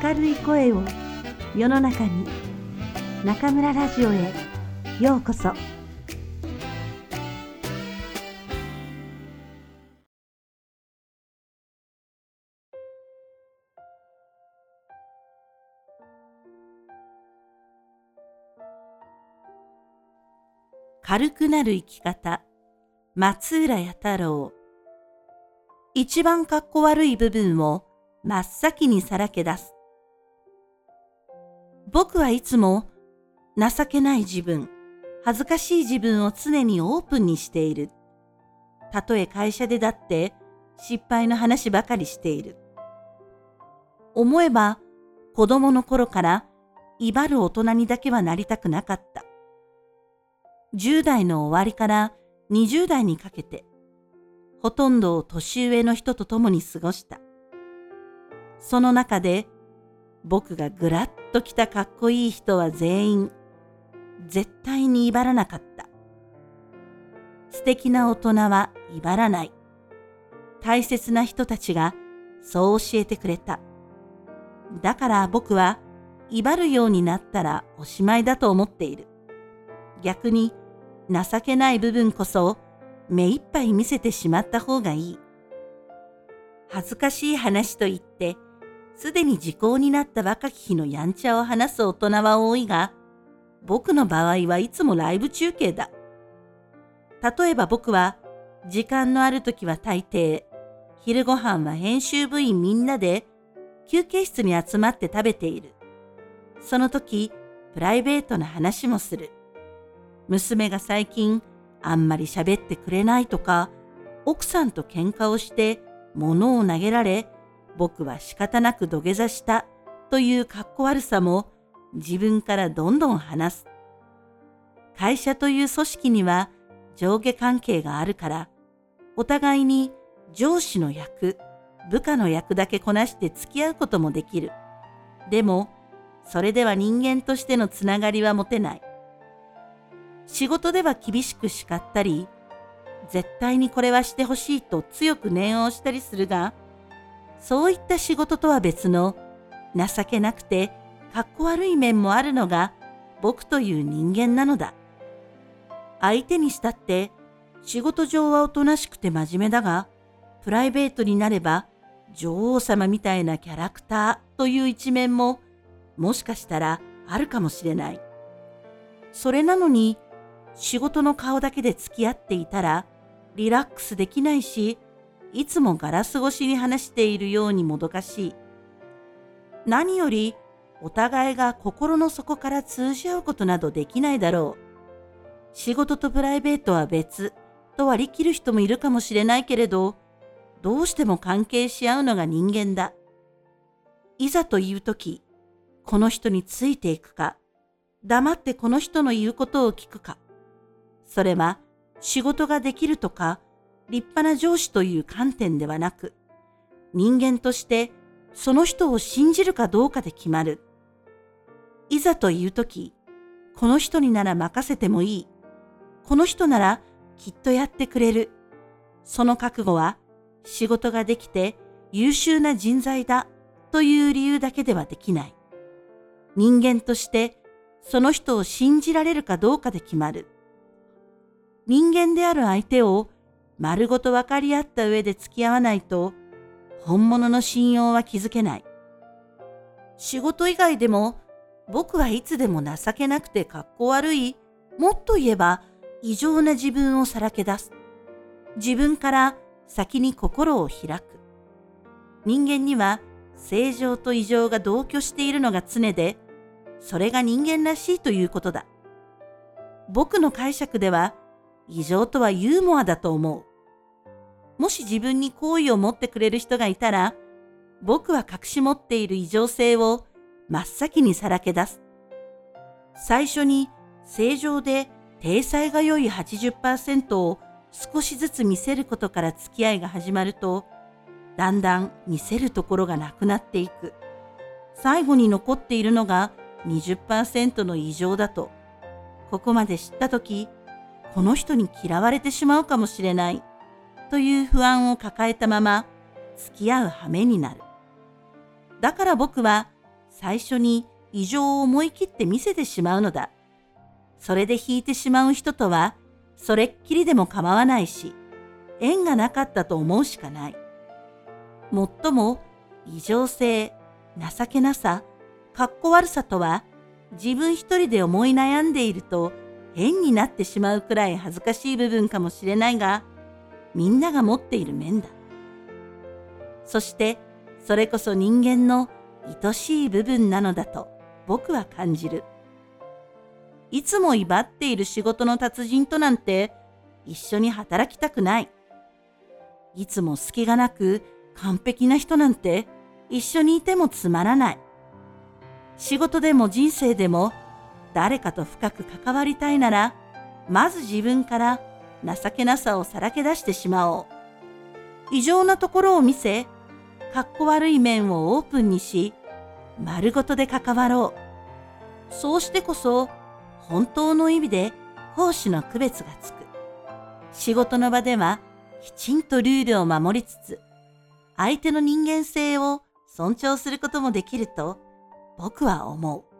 明るい声を世の中に中村ラジオへようこそ。軽くなる生き方。松浦弥太郎。一番かっこ悪い部分を真っ先にさらけ出す。僕はいつも情けない自分、恥ずかしい自分を常にオープンにしている。たとえ会社でだって失敗の話ばかりしている。思えば子供の頃から威張る大人にだけはなりたくなかった。10代の終わりから20代にかけてほとんどを年上の人と共に過ごした。その中で僕がぐらっと来たかっこいい人は全員絶対に威張らなかった。素敵な大人は威張らない。大切な人たちがそう教えてくれた。だから僕は威張るようになったらおしまいだと思っている。逆に情けない部分こそ目いっぱい見せてしまった方がいい。恥ずかしい話と言って、すでに時効になった若き日のやんちゃを話す大人は多いが、僕の場合はいつもライブ中継だ。例えば僕は、時間のある時は大抵、昼ご飯は編集部員みんなで休憩室に集まって食べている。その時、プライベートな話もする。娘が最近あんまり喋ってくれないとか、奥さんと喧嘩をして物を投げられ、僕は仕方なく土下座したというかっこ悪さも自分からどんどん話す。会社という組織には上下関係があるから、お互いに上司の役、部下の役だけこなして付き合うこともできる。でも、それでは人間としてのつながりは持てない。仕事では厳しく叱ったり、絶対にこれはしてほしいと強く念を押したりするが、そういった仕事とは別の情けなくてかっこ悪い面もあるのが僕という人間なのだ。相手にしたって仕事上はおとなしくて真面目だが、プライベートになれば女王様みたいなキャラクターという一面ももしかしたらあるかもしれない。それなのに仕事の顔だけで付き合っていたらリラックスできないし、いつもガラス越しに話しているようにもどかしい。何よりお互いが心の底から通じ合うことなどできないだろう。仕事とプライベートは別と割り切る人もいるかもしれないけれど、どうしても関係し合うのが人間だ。いざという時、この人についていくか、黙ってこの人の言うことを聞くか。それは仕事ができるとか立派な上司という観点ではなく、人間としてその人を信じるかどうかで決まる。いざという時、この人になら任せてもいい。この人ならきっとやってくれる。その覚悟は仕事ができて優秀な人材だという理由だけではできない。人間としてその人を信じられるかどうかで決まる。人間である相手を丸ごと分かり合った上で付き合わないと本物の信用は築けない。仕事以外でも僕はいつでも情けなくて格好悪い、もっと言えば異常な自分をさらけ出す。自分から先に心を開く。人間には正常と異常が同居しているのが常で、それが人間らしいということだ。僕の解釈では、異常とはユーモアだと思う。もし自分に好意を持ってくれる人がいたら、僕は隠し持っている異常性を真っ先にさらけ出す。最初に正常で体裁が良い80%を少しずつ見せることから付き合いが始まると、だんだん見せるところがなくなっていく。最後に残っているのが20%の異常だと、ここまで知ったとき、この人に嫌われてしまうかもしれないという不安を抱えたまま付き合う羽目になる。だから僕は最初に異常を思い切って見せてしまうのだ。それで引いてしまう人とは、それっきりでも構わないし、縁がなかったと思うしかない。もっとも、異常性、情けなさ、かっこ悪さとは、自分一人で思い悩んでいると変になってしまうくらい恥ずかしい部分かもしれないが、みんなが持っている面だ。そして、それこそ人間の愛しい部分なのだと僕は感じる。いつも威張っている仕事の達人となんて一緒に働きたくない。いつも隙がなく完璧な人なんて一緒にいてもつまらない。仕事でも人生でも誰かと深く関わりたいなら、まず自分から情けなさをさらけ出してしまおう。異常なところを見せ、かっこ悪い面をオープンにし、丸ごとで関わろう。そうしてこそ、本当の意味で奉仕の区別がつく。仕事の場では、きちんとルールを守りつつ、相手の人間性を尊重することもできると僕は思う。